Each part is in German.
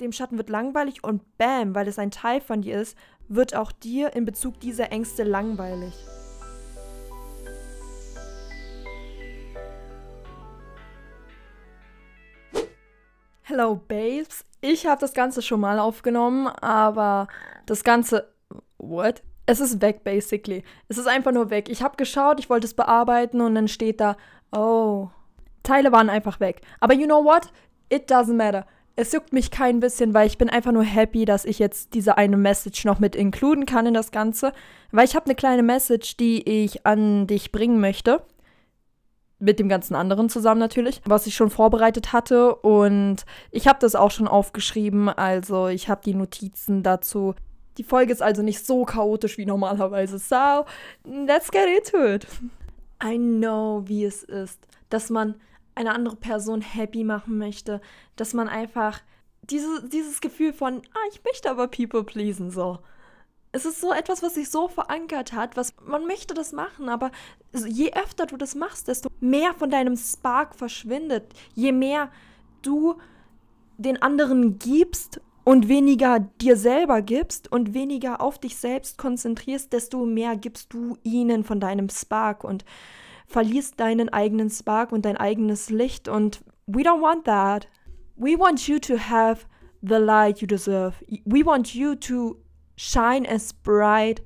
dem Schatten wird langweilig und bam, weil es ein Teil von dir ist, wird auch dir in Bezug dieser Ängste langweilig. Hello Babes, ich habe das Ganze schon mal aufgenommen, aber das Ganze... What? Es ist weg, basically. Es ist einfach nur weg. Ich habe geschaut, ich wollte es bearbeiten und dann steht da, oh, Teile waren einfach weg. Aber you know what? It doesn't matter. Es juckt mich kein bisschen, weil ich bin einfach nur happy, dass ich jetzt diese eine Message noch mit inkluden kann in das Ganze. Weil ich habe eine kleine Message, die ich an dich bringen möchte. Mit dem ganzen anderen zusammen natürlich, was ich schon vorbereitet hatte. Und ich habe das auch schon aufgeschrieben. Also ich habe die Notizen dazu. Die Folge ist also nicht so chaotisch wie normalerweise. So, let's get into it. I know, wie es ist, dass man eine andere Person happy machen möchte, dass man einfach diese, dieses Gefühl von, ah, ich möchte aber people pleasen, so. Es ist so etwas, was sich so verankert hat, was man möchte das machen, aber je öfter du das machst, desto mehr von deinem Spark verschwindet. Je mehr du den anderen gibst und weniger dir selber gibst und weniger auf dich selbst konzentrierst, desto mehr gibst du ihnen von deinem Spark und verlierst deinen eigenen Spark und dein eigenes Licht und we don't want that. We want you to have the light you deserve. We want you to shine as bright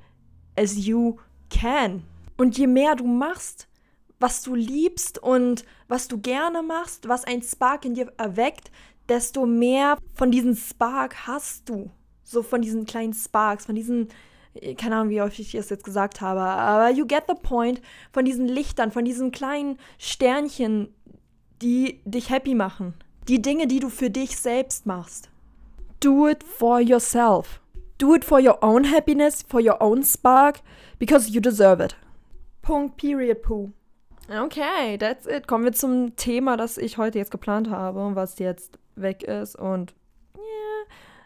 as you can. Und je mehr du machst, was du liebst und was du gerne machst, was ein Spark in dir erweckt, desto mehr von diesem Spark hast du. So von diesen kleinen Sparks, von diesen keine Ahnung, wie häufig ich es jetzt gesagt habe, aber you get the point von diesen Lichtern, von diesen kleinen Sternchen, die dich happy machen. Die Dinge, die du für dich selbst machst. Do it for yourself. Do it for your own happiness, for your own spark, because you deserve it. Punkt, period, poo. Okay, that's it. Kommen wir zum Thema, das ich heute jetzt geplant habe und was jetzt weg ist und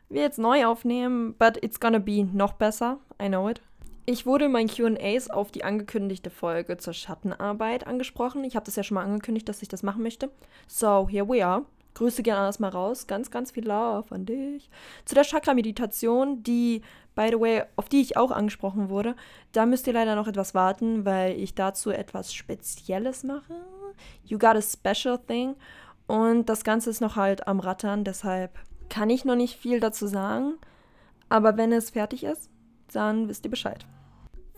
wir jetzt neu aufnehmen, but it's gonna be noch besser. I know it. Ich wurde in meinen QAs auf die angekündigte Folge zur Schattenarbeit angesprochen. Ich habe das ja schon mal angekündigt, dass ich das machen möchte. So, here we are. Grüße gerne alles mal raus. Ganz, ganz viel Love an dich. Zu der Chakra-Meditation, die, by the way, auf die ich auch angesprochen wurde, da müsst ihr leider noch etwas warten, weil ich dazu etwas Spezielles mache. You got a special thing. Und das Ganze ist noch halt am Rattern, deshalb kann ich noch nicht viel dazu sagen, aber wenn es fertig ist, dann wisst ihr Bescheid.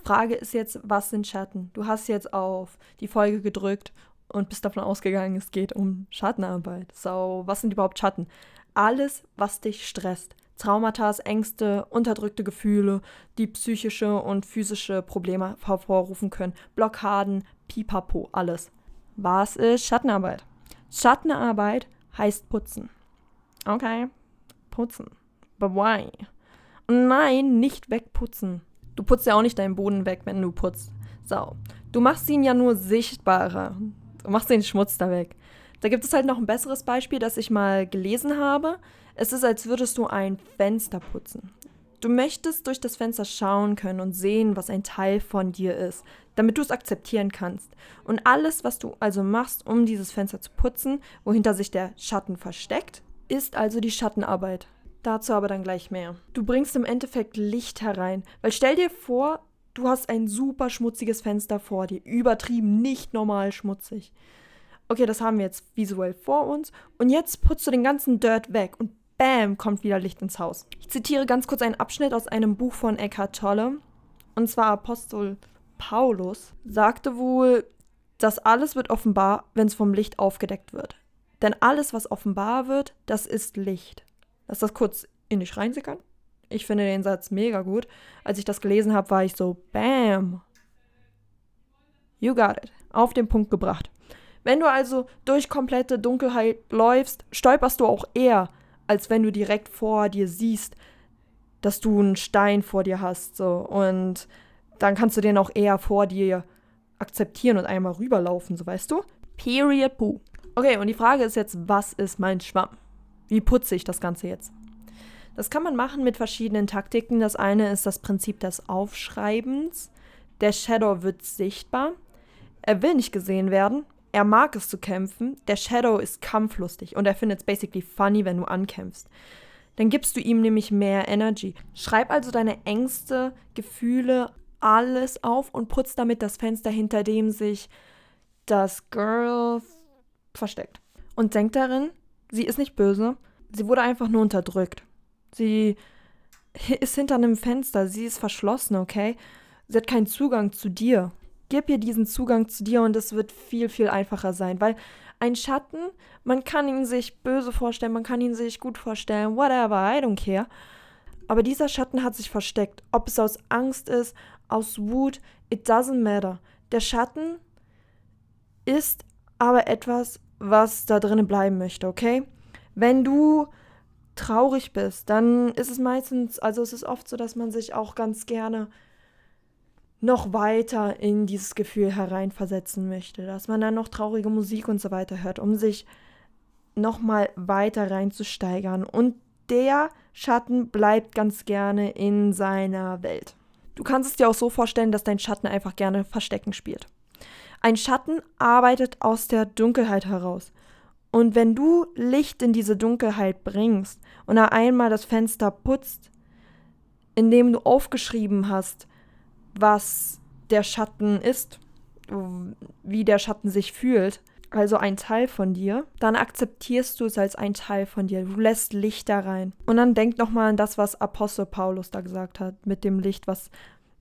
Frage ist jetzt, was sind Schatten? Du hast jetzt auf die Folge gedrückt und bist davon ausgegangen, es geht um Schattenarbeit. So, was sind überhaupt Schatten? Alles, was dich stresst. Traumata, Ängste, unterdrückte Gefühle, die psychische und physische Probleme hervorrufen können. Blockaden, pipapo, alles. Was ist Schattenarbeit? Schattenarbeit heißt putzen. Okay, putzen. But why? nein, nicht wegputzen. Du putzt ja auch nicht deinen Boden weg, wenn du putzt. So. Du machst ihn ja nur sichtbarer. Du machst den Schmutz da weg. Da gibt es halt noch ein besseres Beispiel, das ich mal gelesen habe. Es ist, als würdest du ein Fenster putzen. Du möchtest durch das Fenster schauen können und sehen, was ein Teil von dir ist, damit du es akzeptieren kannst. Und alles, was du also machst, um dieses Fenster zu putzen, wohinter sich der Schatten versteckt, ist also die Schattenarbeit. Dazu aber dann gleich mehr. Du bringst im Endeffekt Licht herein, weil stell dir vor, du hast ein super schmutziges Fenster vor dir, übertrieben, nicht normal schmutzig. Okay, das haben wir jetzt visuell vor uns und jetzt putzt du den ganzen Dirt weg und bam, kommt wieder Licht ins Haus. Ich zitiere ganz kurz einen Abschnitt aus einem Buch von Eckhart Tolle und zwar Apostel Paulus sagte wohl, das alles wird offenbar, wenn es vom Licht aufgedeckt wird. Denn alles, was offenbar wird, das ist Licht. Lass das kurz in dich reinsickern. Ich finde den Satz mega gut. Als ich das gelesen habe, war ich so, bam. You got it. Auf den Punkt gebracht. Wenn du also durch komplette Dunkelheit läufst, stolperst du auch eher, als wenn du direkt vor dir siehst, dass du einen Stein vor dir hast. So. Und dann kannst du den auch eher vor dir akzeptieren und einmal rüberlaufen, so weißt du? Period, poo. Okay, und die Frage ist jetzt, was ist mein Schwamm? Wie putze ich das Ganze jetzt? Das kann man machen mit verschiedenen Taktiken. Das eine ist das Prinzip des Aufschreibens. Der Shadow wird sichtbar. Er will nicht gesehen werden. Er mag es zu kämpfen. Der Shadow ist kampflustig und er findet es basically funny, wenn du ankämpfst. Dann gibst du ihm nämlich mehr Energy. Schreib also deine Ängste, Gefühle, alles auf und putz damit das Fenster, hinter dem sich das Girl versteckt. Und denk darin, sie ist nicht böse, sie wurde einfach nur unterdrückt. Sie ist hinter einem Fenster, sie ist verschlossen, okay? Sie hat keinen Zugang zu dir. Gib ihr diesen Zugang zu dir und es wird viel, viel einfacher sein, weil ein Schatten, man kann ihn sich böse vorstellen, man kann ihn sich gut vorstellen, whatever, I don't care. Aber dieser Schatten hat sich versteckt. Ob es aus Angst ist, aus Wut, it doesn't matter. Der Schatten ist aber etwas, was da drinnen bleiben möchte, okay? Wenn du traurig bist, dann ist es meistens, also es ist oft so, dass man sich auch ganz gerne noch weiter in dieses Gefühl hereinversetzen möchte, dass man dann noch traurige Musik und so weiter hört, um sich noch mal weiter reinzusteigern und der Schatten bleibt ganz gerne in seiner Welt. Du kannst es dir auch so vorstellen, dass dein Schatten einfach gerne Verstecken spielt. Ein Schatten arbeitet aus der Dunkelheit heraus. Und wenn du Licht in diese Dunkelheit bringst und einmal das Fenster putzt, indem du aufgeschrieben hast, was der Schatten ist, wie der Schatten sich fühlt, also ein Teil von dir, dann akzeptierst du es als ein Teil von dir. Du lässt Licht da rein. Und dann denk nochmal an das, was Apostel Paulus da gesagt hat, mit dem Licht, was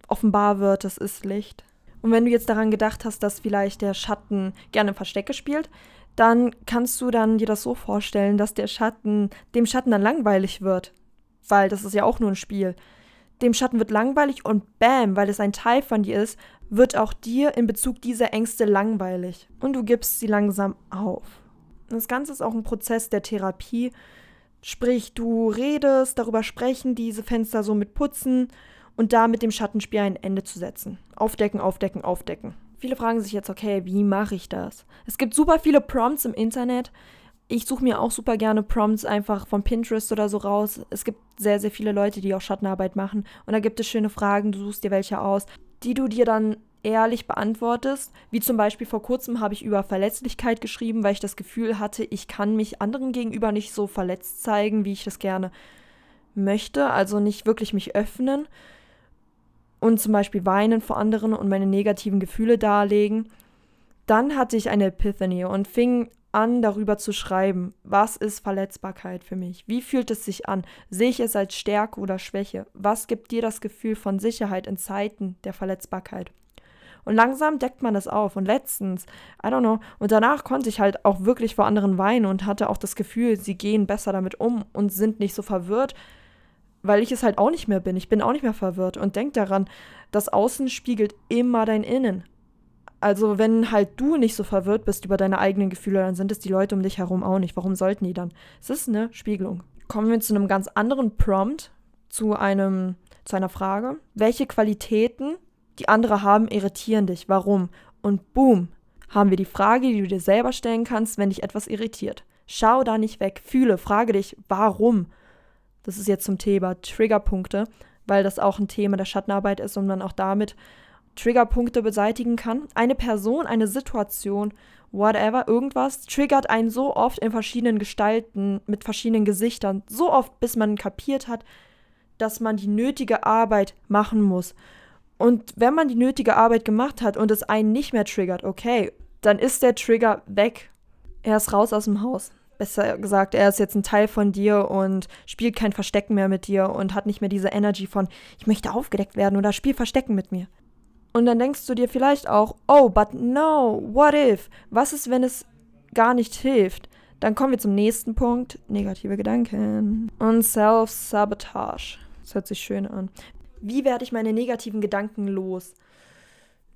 offenbar wird, das ist Licht. Und wenn du jetzt daran gedacht hast, dass vielleicht der Schatten gerne Verstecke spielt, dann kannst du dann dir das so vorstellen, dass der Schatten, dem Schatten dann langweilig wird. Weil das ist ja auch nur ein Spiel dem Schatten wird langweilig und bam, weil es ein Teil von dir ist, wird auch dir in Bezug dieser Ängste langweilig und du gibst sie langsam auf. Das Ganze ist auch ein Prozess der Therapie. Sprich, du redest, darüber sprechen, diese Fenster so mit putzen und da mit dem Schattenspiel ein Ende zu setzen. Aufdecken, aufdecken, aufdecken. Viele fragen sich jetzt, okay, wie mache ich das? Es gibt super viele Prompts im Internet ich suche mir auch super gerne Prompts einfach von Pinterest oder so raus. Es gibt sehr, sehr viele Leute, die auch Schattenarbeit machen. Und da gibt es schöne Fragen, du suchst dir welche aus, die du dir dann ehrlich beantwortest. Wie zum Beispiel vor kurzem habe ich über Verletzlichkeit geschrieben, weil ich das Gefühl hatte, ich kann mich anderen gegenüber nicht so verletzt zeigen, wie ich das gerne möchte. Also nicht wirklich mich öffnen und zum Beispiel weinen vor anderen und meine negativen Gefühle darlegen. Dann hatte ich eine Epiphany und fing an, darüber zu schreiben. Was ist Verletzbarkeit für mich? Wie fühlt es sich an? Sehe ich es als Stärke oder Schwäche? Was gibt dir das Gefühl von Sicherheit in Zeiten der Verletzbarkeit? Und langsam deckt man das auf. Und letztens, I don't know, und danach konnte ich halt auch wirklich vor anderen weinen und hatte auch das Gefühl, sie gehen besser damit um und sind nicht so verwirrt, weil ich es halt auch nicht mehr bin. Ich bin auch nicht mehr verwirrt. Und denk daran, das Außen spiegelt immer dein Innen. Also, wenn halt du nicht so verwirrt bist über deine eigenen Gefühle, dann sind es die Leute um dich herum auch nicht. Warum sollten die dann? Es ist eine Spiegelung. Kommen wir zu einem ganz anderen Prompt, zu einem, zu einer Frage. Welche Qualitäten, die andere haben, irritieren dich? Warum? Und boom, haben wir die Frage, die du dir selber stellen kannst, wenn dich etwas irritiert. Schau da nicht weg, fühle, frage dich, warum? Das ist jetzt zum Thema Triggerpunkte, weil das auch ein Thema der Schattenarbeit ist und man auch damit Triggerpunkte beseitigen kann. Eine Person, eine Situation, whatever, irgendwas triggert einen so oft in verschiedenen Gestalten, mit verschiedenen Gesichtern, so oft, bis man kapiert hat, dass man die nötige Arbeit machen muss. Und wenn man die nötige Arbeit gemacht hat und es einen nicht mehr triggert, okay, dann ist der Trigger weg. Er ist raus aus dem Haus. Besser gesagt, er ist jetzt ein Teil von dir und spielt kein Verstecken mehr mit dir und hat nicht mehr diese Energy von, ich möchte aufgedeckt werden oder spiel Verstecken mit mir. Und dann denkst du dir vielleicht auch, oh, but no, what if? Was ist, wenn es gar nicht hilft? Dann kommen wir zum nächsten Punkt, negative Gedanken und Self-Sabotage. Das hört sich schön an. Wie werde ich meine negativen Gedanken los?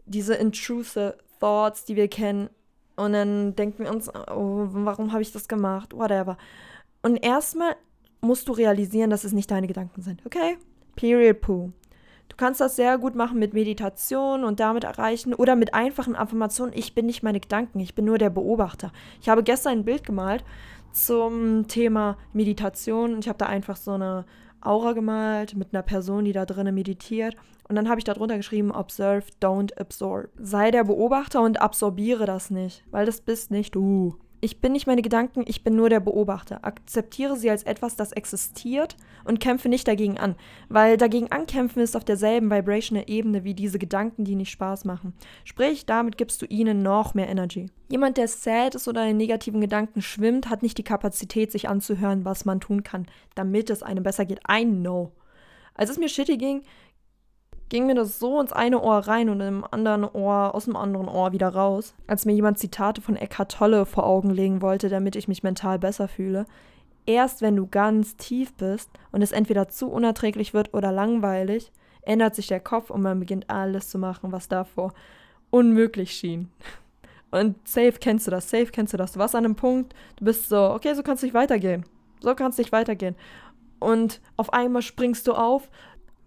Diese intrusive Thoughts, die wir kennen. Und dann denken wir uns, oh, warum habe ich das gemacht? Whatever. Und erstmal musst du realisieren, dass es nicht deine Gedanken sind. Okay? Period poo. Du kannst das sehr gut machen mit Meditation und damit erreichen oder mit einfachen Affirmationen. Ich bin nicht meine Gedanken, ich bin nur der Beobachter. Ich habe gestern ein Bild gemalt zum Thema Meditation und ich habe da einfach so eine Aura gemalt mit einer Person, die da drinnen meditiert. Und dann habe ich darunter geschrieben, observe, don't absorb. Sei der Beobachter und absorbiere das nicht, weil das bist nicht du. Ich bin nicht meine Gedanken, ich bin nur der Beobachter. Akzeptiere sie als etwas, das existiert und kämpfe nicht dagegen an. Weil dagegen ankämpfen ist auf derselben vibrational Ebene wie diese Gedanken, die nicht Spaß machen. Sprich, damit gibst du ihnen noch mehr Energy. Jemand, der sad ist oder in negativen Gedanken schwimmt, hat nicht die Kapazität, sich anzuhören, was man tun kann, damit es einem besser geht. I know. Als es mir shitty ging, ging mir das so ins eine Ohr rein und im anderen Ohr, aus dem anderen Ohr wieder raus, als mir jemand Zitate von Eckhart Tolle vor Augen legen wollte, damit ich mich mental besser fühle. Erst wenn du ganz tief bist und es entweder zu unerträglich wird oder langweilig, ändert sich der Kopf und man beginnt alles zu machen, was davor unmöglich schien. Und safe kennst du das, safe kennst du das. Du warst an einem Punkt, du bist so, okay, so kannst du nicht weitergehen. So kannst du nicht weitergehen. Und auf einmal springst du auf,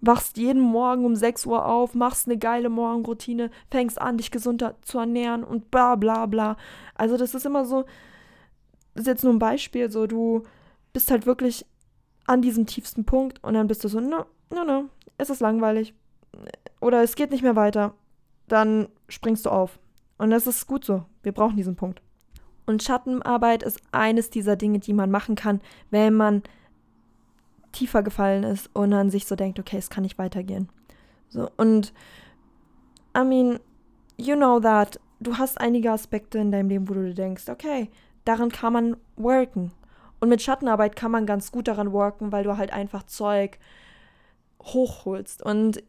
wachst jeden Morgen um 6 Uhr auf, machst eine geile Morgenroutine, fängst an, dich gesunder zu ernähren und bla bla bla. Also das ist immer so, das ist jetzt nur ein Beispiel, so du bist halt wirklich an diesem tiefsten Punkt und dann bist du so, no, no, no, es ist langweilig oder es geht nicht mehr weiter. Dann springst du auf. Und das ist gut so. Wir brauchen diesen Punkt. Und Schattenarbeit ist eines dieser Dinge, die man machen kann, wenn man tiefer gefallen ist und dann sich so denkt, okay, es kann nicht weitergehen. So, und I mean, you know that. Du hast einige Aspekte in deinem Leben, wo du dir denkst, okay, daran kann man worken. Und mit Schattenarbeit kann man ganz gut daran worken, weil du halt einfach Zeug hochholst. Und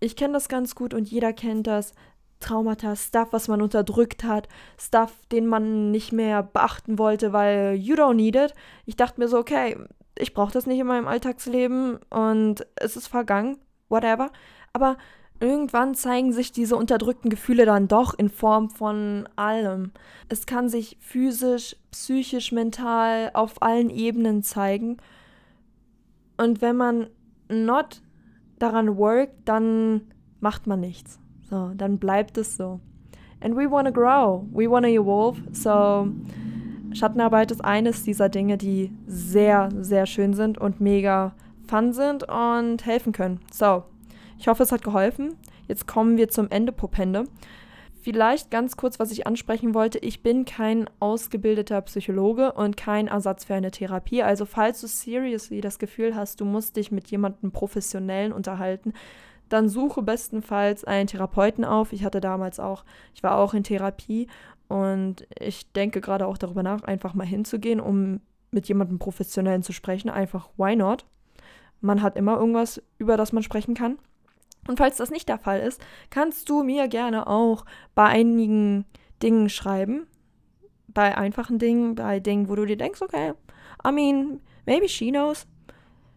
ich kenne das ganz gut und jeder kennt das. Traumata, Stuff, was man unterdrückt hat, Stuff, den man nicht mehr beachten wollte, weil you don't need it. Ich dachte mir so, okay, ich brauche das nicht in meinem Alltagsleben und es ist vergangen, whatever. Aber irgendwann zeigen sich diese unterdrückten Gefühle dann doch in Form von allem. Es kann sich physisch, psychisch, mental auf allen Ebenen zeigen. Und wenn man not daran workt, dann macht man nichts. So, dann bleibt es so. And we want to grow, we want to evolve, so Schattenarbeit ist eines dieser Dinge, die sehr, sehr schön sind und mega fun sind und helfen können. So, ich hoffe, es hat geholfen. Jetzt kommen wir zum Ende Popende. Vielleicht ganz kurz, was ich ansprechen wollte. Ich bin kein ausgebildeter Psychologe und kein Ersatz für eine Therapie. Also falls du seriously das Gefühl hast, du musst dich mit jemandem Professionellen unterhalten, dann suche bestenfalls einen Therapeuten auf. Ich hatte damals auch, ich war auch in Therapie und ich denke gerade auch darüber nach, einfach mal hinzugehen, um mit jemandem Professionellen zu sprechen. Einfach, why not? Man hat immer irgendwas, über das man sprechen kann. Und falls das nicht der Fall ist, kannst du mir gerne auch bei einigen Dingen schreiben. Bei einfachen Dingen, bei Dingen, wo du dir denkst, okay, I mean, maybe she knows.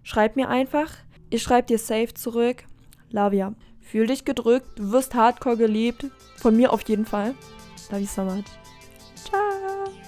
Schreib mir einfach. Ich schreibe dir safe zurück. Love ya. Fühl dich gedrückt, du wirst hardcore geliebt. Von mir auf jeden Fall. Love you so much. Ciao.